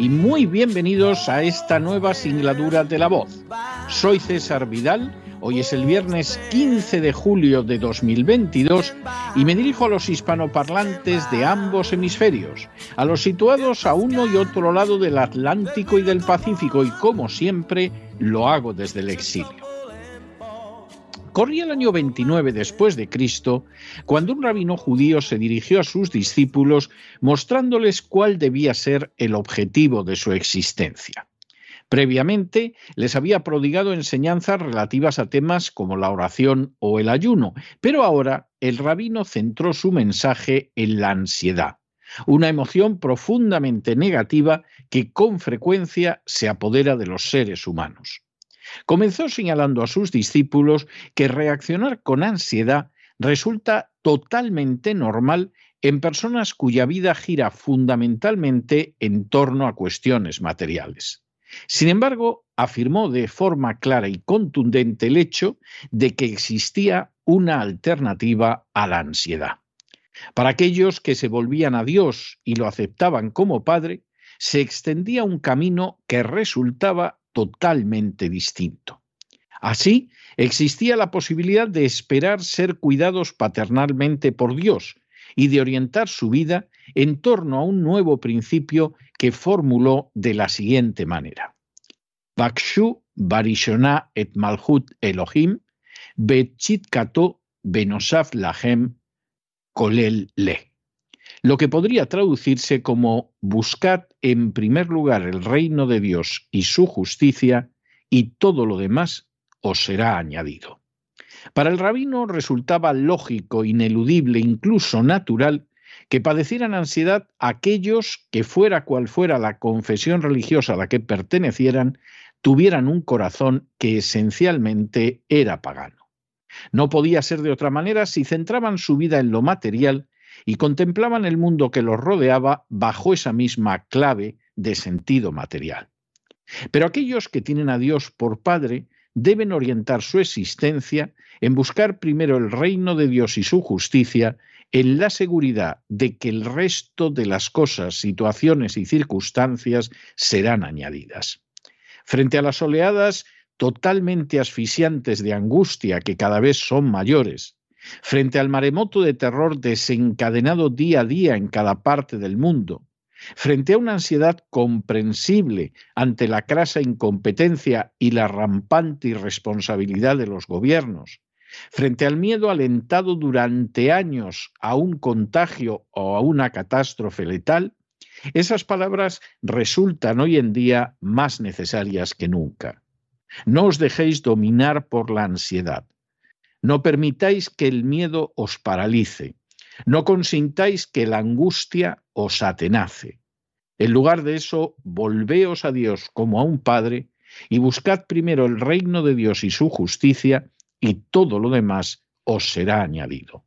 y muy bienvenidos a esta nueva singladura de la voz. Soy César Vidal, hoy es el viernes 15 de julio de 2022 y me dirijo a los hispanoparlantes de ambos hemisferios, a los situados a uno y otro lado del Atlántico y del Pacífico y como siempre lo hago desde el exilio. Corría el año 29 después de Cristo, cuando un rabino judío se dirigió a sus discípulos mostrándoles cuál debía ser el objetivo de su existencia. Previamente les había prodigado enseñanzas relativas a temas como la oración o el ayuno, pero ahora el rabino centró su mensaje en la ansiedad, una emoción profundamente negativa que con frecuencia se apodera de los seres humanos. Comenzó señalando a sus discípulos que reaccionar con ansiedad resulta totalmente normal en personas cuya vida gira fundamentalmente en torno a cuestiones materiales. Sin embargo, afirmó de forma clara y contundente el hecho de que existía una alternativa a la ansiedad. Para aquellos que se volvían a Dios y lo aceptaban como Padre, se extendía un camino que resultaba totalmente distinto. Así, existía la posibilidad de esperar ser cuidados paternalmente por Dios y de orientar su vida en torno a un nuevo principio que formuló de la siguiente manera. Bakshu barishona et malhut Elohim, betchit kato benosaf lahem kolel le lo que podría traducirse como buscad en primer lugar el reino de Dios y su justicia, y todo lo demás os será añadido. Para el rabino resultaba lógico, ineludible, incluso natural, que padecieran ansiedad aquellos que fuera cual fuera la confesión religiosa a la que pertenecieran, tuvieran un corazón que esencialmente era pagano. No podía ser de otra manera si centraban su vida en lo material y contemplaban el mundo que los rodeaba bajo esa misma clave de sentido material. Pero aquellos que tienen a Dios por Padre deben orientar su existencia en buscar primero el reino de Dios y su justicia, en la seguridad de que el resto de las cosas, situaciones y circunstancias serán añadidas. Frente a las oleadas totalmente asfixiantes de angustia que cada vez son mayores, frente al maremoto de terror desencadenado día a día en cada parte del mundo, frente a una ansiedad comprensible ante la crasa incompetencia y la rampante irresponsabilidad de los gobiernos, frente al miedo alentado durante años a un contagio o a una catástrofe letal, esas palabras resultan hoy en día más necesarias que nunca. No os dejéis dominar por la ansiedad. No permitáis que el miedo os paralice. No consintáis que la angustia os atenace. En lugar de eso, volveos a Dios como a un Padre y buscad primero el reino de Dios y su justicia, y todo lo demás os será añadido.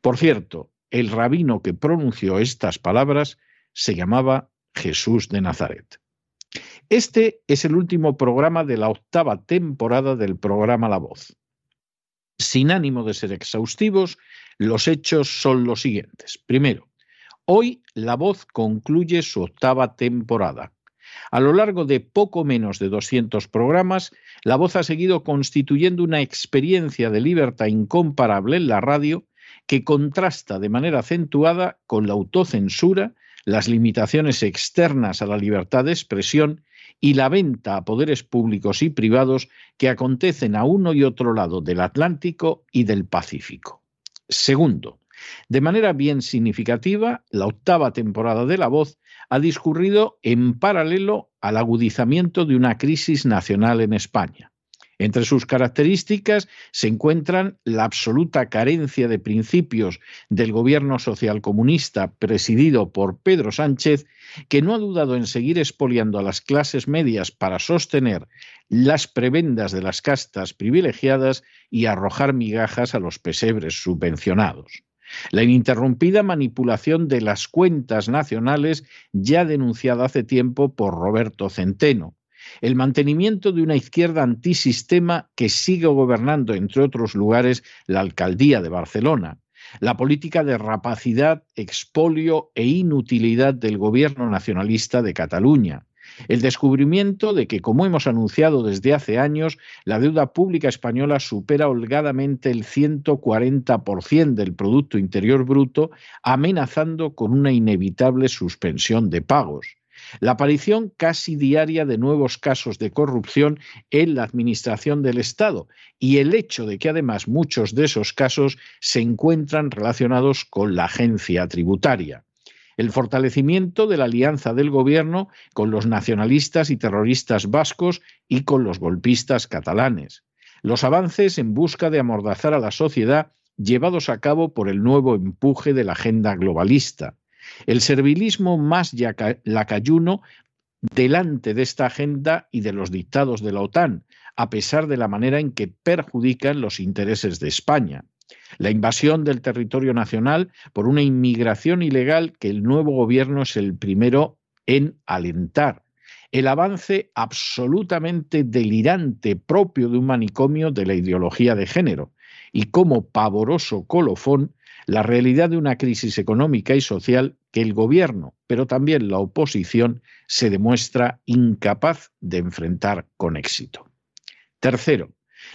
Por cierto, el rabino que pronunció estas palabras se llamaba Jesús de Nazaret. Este es el último programa de la octava temporada del programa La Voz. Sin ánimo de ser exhaustivos, los hechos son los siguientes. Primero, hoy La Voz concluye su octava temporada. A lo largo de poco menos de 200 programas, La Voz ha seguido constituyendo una experiencia de libertad incomparable en la radio que contrasta de manera acentuada con la autocensura, las limitaciones externas a la libertad de expresión y la venta a poderes públicos y privados que acontecen a uno y otro lado del Atlántico y del Pacífico. Segundo, de manera bien significativa, la octava temporada de La Voz ha discurrido en paralelo al agudizamiento de una crisis nacional en España. Entre sus características se encuentran la absoluta carencia de principios del gobierno socialcomunista presidido por Pedro Sánchez, que no ha dudado en seguir expoliando a las clases medias para sostener las prebendas de las castas privilegiadas y arrojar migajas a los pesebres subvencionados. La ininterrumpida manipulación de las cuentas nacionales ya denunciada hace tiempo por Roberto Centeno, el mantenimiento de una izquierda antisistema que sigue gobernando, entre otros lugares, la alcaldía de Barcelona, la política de rapacidad, expolio e inutilidad del gobierno nacionalista de Cataluña, el descubrimiento de que, como hemos anunciado desde hace años, la deuda pública española supera holgadamente el 140% del Producto Interior Bruto, amenazando con una inevitable suspensión de pagos la aparición casi diaria de nuevos casos de corrupción en la administración del Estado y el hecho de que además muchos de esos casos se encuentran relacionados con la agencia tributaria. El fortalecimiento de la alianza del gobierno con los nacionalistas y terroristas vascos y con los golpistas catalanes, los avances en busca de amordazar a la sociedad llevados a cabo por el nuevo empuje de la agenda globalista, el servilismo más lacayuno delante de esta agenda y de los dictados de la OTAN, a pesar de la manera en que perjudican los intereses de España. La invasión del territorio nacional por una inmigración ilegal que el nuevo gobierno es el primero en alentar. El avance absolutamente delirante propio de un manicomio de la ideología de género. Y como pavoroso colofón, la realidad de una crisis económica y social que el gobierno, pero también la oposición, se demuestra incapaz de enfrentar con éxito. Tercero,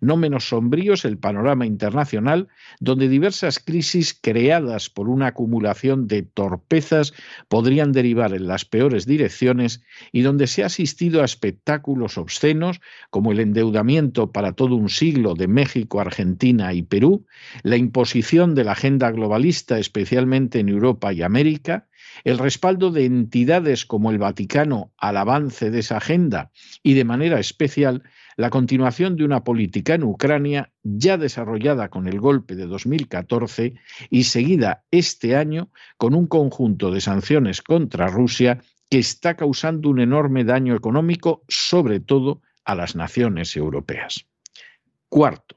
no menos sombrío es el panorama internacional, donde diversas crisis creadas por una acumulación de torpezas podrían derivar en las peores direcciones y donde se ha asistido a espectáculos obscenos como el endeudamiento para todo un siglo de México, Argentina y Perú, la imposición de la agenda globalista especialmente en Europa y América, el respaldo de entidades como el Vaticano al avance de esa agenda y de manera especial la continuación de una política en Ucrania ya desarrollada con el golpe de 2014 y seguida este año con un conjunto de sanciones contra Rusia que está causando un enorme daño económico, sobre todo a las naciones europeas. Cuarto,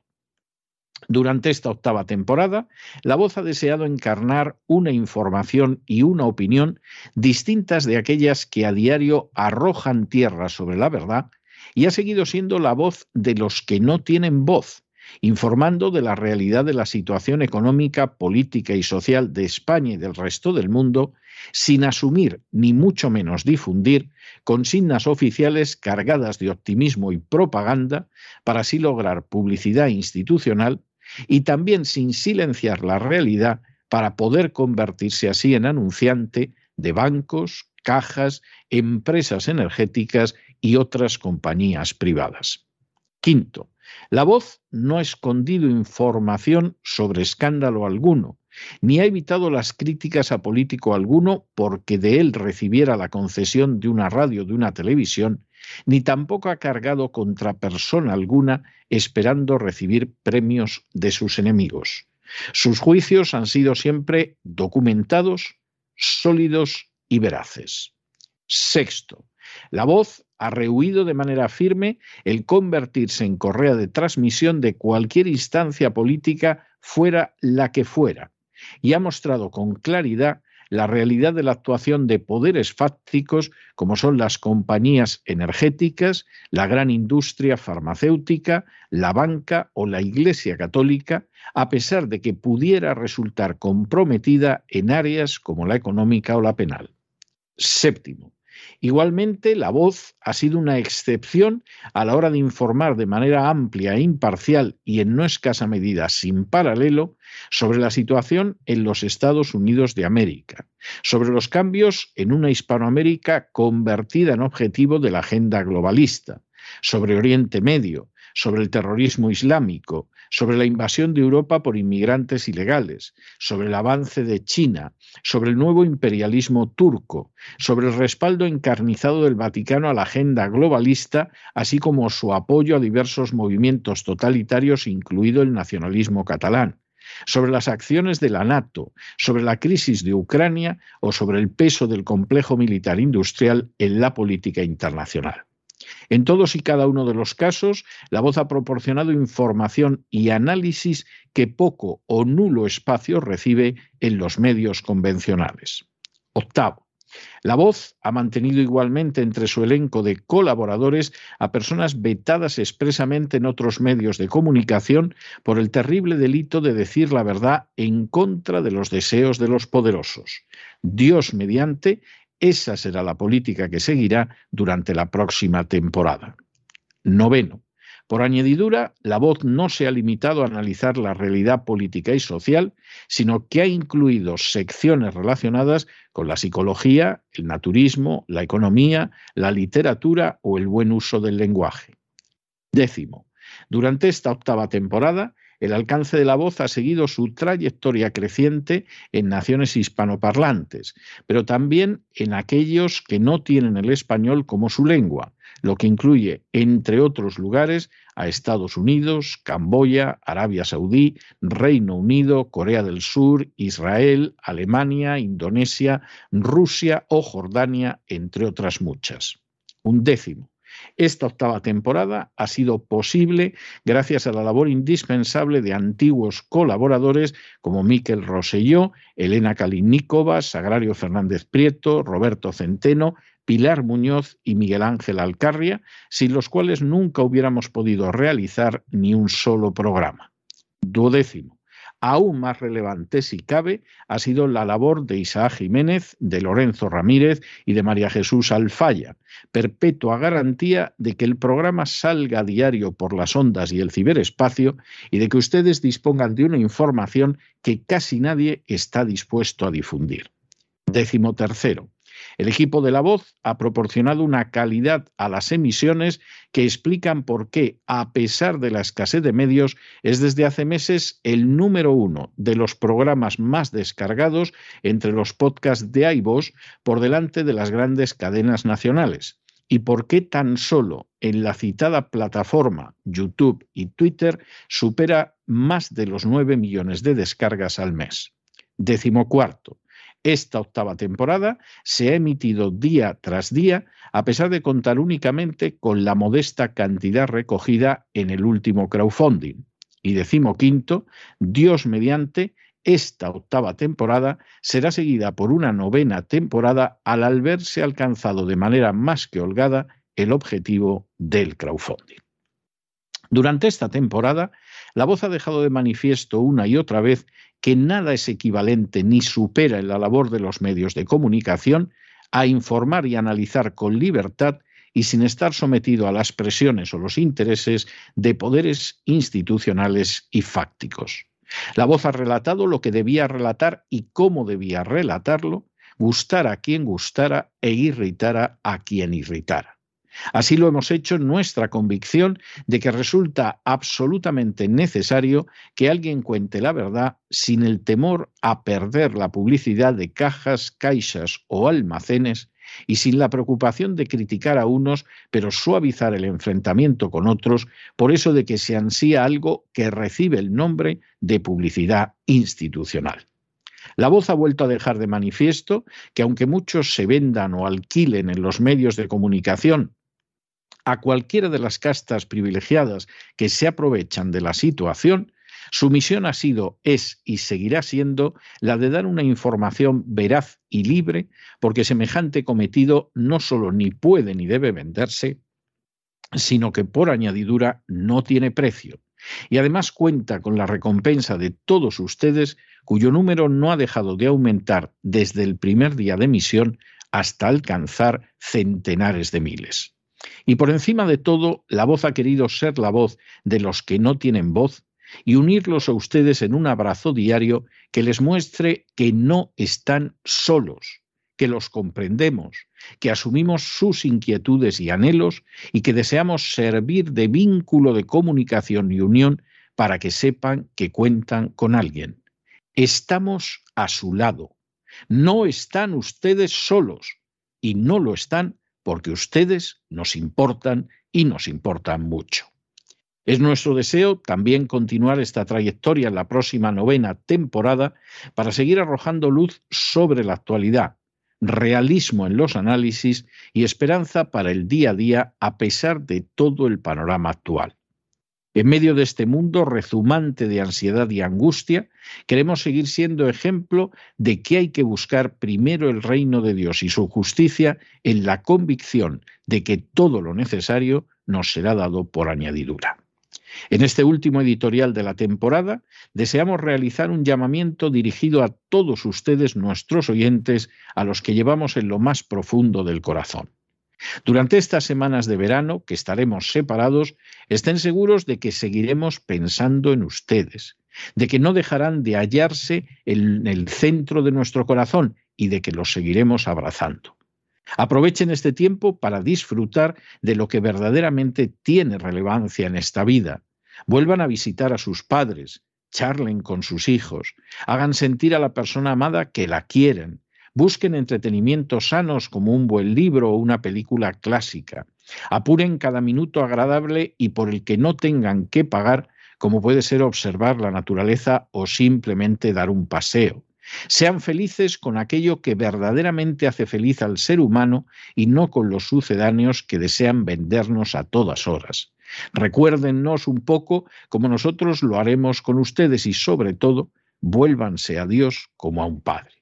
durante esta octava temporada, La Voz ha deseado encarnar una información y una opinión distintas de aquellas que a diario arrojan tierra sobre la verdad y ha seguido siendo la voz de los que no tienen voz, informando de la realidad de la situación económica, política y social de España y del resto del mundo, sin asumir ni mucho menos difundir consignas oficiales cargadas de optimismo y propaganda para así lograr publicidad institucional y también sin silenciar la realidad para poder convertirse así en anunciante de bancos, cajas, empresas energéticas y otras compañías privadas. Quinto, la voz no ha escondido información sobre escándalo alguno, ni ha evitado las críticas a político alguno porque de él recibiera la concesión de una radio de una televisión, ni tampoco ha cargado contra persona alguna esperando recibir premios de sus enemigos. Sus juicios han sido siempre documentados, sólidos y veraces. Sexto, la voz ha rehuido de manera firme el convertirse en correa de transmisión de cualquier instancia política fuera la que fuera, y ha mostrado con claridad la realidad de la actuación de poderes fácticos como son las compañías energéticas, la gran industria farmacéutica, la banca o la Iglesia católica, a pesar de que pudiera resultar comprometida en áreas como la económica o la penal. Séptimo, Igualmente, La Voz ha sido una excepción a la hora de informar de manera amplia e imparcial y en no escasa medida sin paralelo sobre la situación en los Estados Unidos de América, sobre los cambios en una Hispanoamérica convertida en objetivo de la agenda globalista, sobre Oriente Medio, sobre el terrorismo islámico, sobre la invasión de Europa por inmigrantes ilegales, sobre el avance de China, sobre el nuevo imperialismo turco, sobre el respaldo encarnizado del Vaticano a la agenda globalista, así como su apoyo a diversos movimientos totalitarios, incluido el nacionalismo catalán sobre las acciones de la NATO, sobre la crisis de Ucrania o sobre el peso del complejo militar industrial en la política internacional. En todos y cada uno de los casos, la voz ha proporcionado información y análisis que poco o nulo espacio recibe en los medios convencionales. Octavo. La voz ha mantenido igualmente entre su elenco de colaboradores a personas vetadas expresamente en otros medios de comunicación por el terrible delito de decir la verdad en contra de los deseos de los poderosos. Dios mediante, esa será la política que seguirá durante la próxima temporada. Noveno. Por añadidura, la voz no se ha limitado a analizar la realidad política y social, sino que ha incluido secciones relacionadas con la psicología, el naturismo, la economía, la literatura o el buen uso del lenguaje. Décimo. Durante esta octava temporada, el alcance de la voz ha seguido su trayectoria creciente en naciones hispanoparlantes, pero también en aquellos que no tienen el español como su lengua, lo que incluye, entre otros lugares, a Estados Unidos, Camboya, Arabia Saudí, Reino Unido, Corea del Sur, Israel, Alemania, Indonesia, Rusia o Jordania, entre otras muchas. Un décimo. Esta octava temporada ha sido posible gracias a la labor indispensable de antiguos colaboradores como Miquel Roselló, Elena Kaliníkova, Sagrario Fernández Prieto, Roberto Centeno, Pilar Muñoz y Miguel Ángel Alcarria, sin los cuales nunca hubiéramos podido realizar ni un solo programa. Duodécimo. Aún más relevante, si cabe, ha sido la labor de Isaac Jiménez, de Lorenzo Ramírez y de María Jesús Alfaya, perpetua garantía de que el programa salga a diario por las ondas y el ciberespacio y de que ustedes dispongan de una información que casi nadie está dispuesto a difundir. Décimo tercero. El equipo de la voz ha proporcionado una calidad a las emisiones que explican por qué, a pesar de la escasez de medios, es desde hace meses el número uno de los programas más descargados entre los podcasts de iVoox por delante de las grandes cadenas nacionales. ¿Y por qué tan solo en la citada plataforma YouTube y Twitter supera más de los 9 millones de descargas al mes? Décimo cuarto. Esta octava temporada se ha emitido día tras día, a pesar de contar únicamente con la modesta cantidad recogida en el último crowdfunding. Y decimoquinto, Dios mediante, esta octava temporada será seguida por una novena temporada al haberse alcanzado de manera más que holgada el objetivo del crowdfunding. Durante esta temporada, la voz ha dejado de manifiesto una y otra vez que nada es equivalente ni supera en la labor de los medios de comunicación a informar y analizar con libertad y sin estar sometido a las presiones o los intereses de poderes institucionales y fácticos. La voz ha relatado lo que debía relatar y cómo debía relatarlo, gustara a quien gustara e irritara a quien irritara. Así lo hemos hecho nuestra convicción de que resulta absolutamente necesario que alguien cuente la verdad sin el temor a perder la publicidad de cajas, caixas o almacenes y sin la preocupación de criticar a unos, pero suavizar el enfrentamiento con otros, por eso de que se ansía algo que recibe el nombre de publicidad institucional. La voz ha vuelto a dejar de manifiesto que aunque muchos se vendan o alquilen en los medios de comunicación a cualquiera de las castas privilegiadas que se aprovechan de la situación, su misión ha sido, es y seguirá siendo la de dar una información veraz y libre, porque semejante cometido no solo ni puede ni debe venderse, sino que por añadidura no tiene precio. Y además cuenta con la recompensa de todos ustedes, cuyo número no ha dejado de aumentar desde el primer día de emisión hasta alcanzar centenares de miles. Y por encima de todo, la voz ha querido ser la voz de los que no tienen voz y unirlos a ustedes en un abrazo diario que les muestre que no están solos, que los comprendemos, que asumimos sus inquietudes y anhelos y que deseamos servir de vínculo de comunicación y unión para que sepan que cuentan con alguien. Estamos a su lado. No están ustedes solos y no lo están porque ustedes nos importan y nos importan mucho. Es nuestro deseo también continuar esta trayectoria en la próxima novena temporada para seguir arrojando luz sobre la actualidad, realismo en los análisis y esperanza para el día a día a pesar de todo el panorama actual. En medio de este mundo rezumante de ansiedad y angustia, queremos seguir siendo ejemplo de que hay que buscar primero el reino de Dios y su justicia en la convicción de que todo lo necesario nos será dado por añadidura. En este último editorial de la temporada, deseamos realizar un llamamiento dirigido a todos ustedes, nuestros oyentes, a los que llevamos en lo más profundo del corazón. Durante estas semanas de verano, que estaremos separados, estén seguros de que seguiremos pensando en ustedes, de que no dejarán de hallarse en el centro de nuestro corazón y de que los seguiremos abrazando. Aprovechen este tiempo para disfrutar de lo que verdaderamente tiene relevancia en esta vida. Vuelvan a visitar a sus padres, charlen con sus hijos, hagan sentir a la persona amada que la quieren, busquen entretenimientos sanos como un buen libro o una película clásica, apuren cada minuto agradable y por el que no tengan que pagar, como puede ser observar la naturaleza o simplemente dar un paseo. Sean felices con aquello que verdaderamente hace feliz al ser humano y no con los sucedáneos que desean vendernos a todas horas. Recuérdennos un poco como nosotros lo haremos con ustedes y sobre todo, vuélvanse a Dios como a un Padre.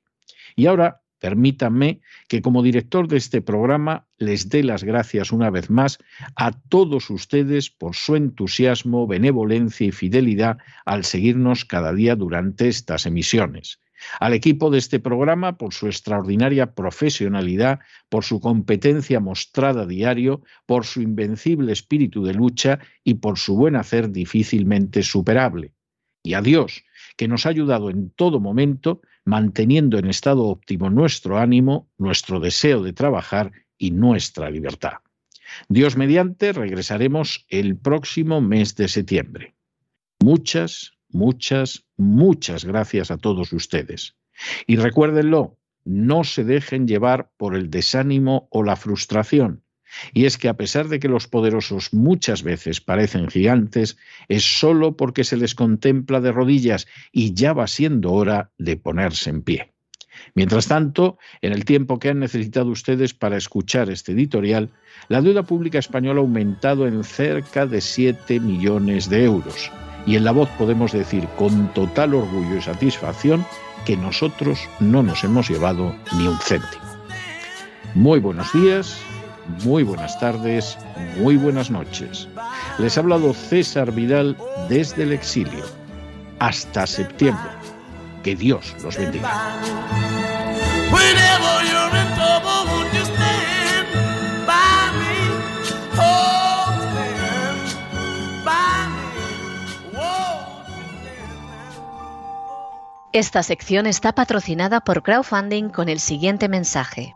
Y ahora, permítanme que como director de este programa les dé las gracias una vez más a todos ustedes por su entusiasmo, benevolencia y fidelidad al seguirnos cada día durante estas emisiones al equipo de este programa por su extraordinaria profesionalidad, por su competencia mostrada diario, por su invencible espíritu de lucha y por su buen hacer difícilmente superable. Y a Dios, que nos ha ayudado en todo momento, manteniendo en estado óptimo nuestro ánimo, nuestro deseo de trabajar y nuestra libertad. Dios mediante regresaremos el próximo mes de septiembre. Muchas, Muchas, muchas gracias a todos ustedes. Y recuérdenlo, no se dejen llevar por el desánimo o la frustración. Y es que a pesar de que los poderosos muchas veces parecen gigantes, es solo porque se les contempla de rodillas y ya va siendo hora de ponerse en pie. Mientras tanto, en el tiempo que han necesitado ustedes para escuchar este editorial, la deuda pública española ha aumentado en cerca de 7 millones de euros y en la voz podemos decir con total orgullo y satisfacción que nosotros no nos hemos llevado ni un céntimo. Muy buenos días, muy buenas tardes, muy buenas noches. Les ha hablado César Vidal desde el exilio. Hasta septiembre. Que Dios los bendiga. Esta sección está patrocinada por crowdfunding con el siguiente mensaje.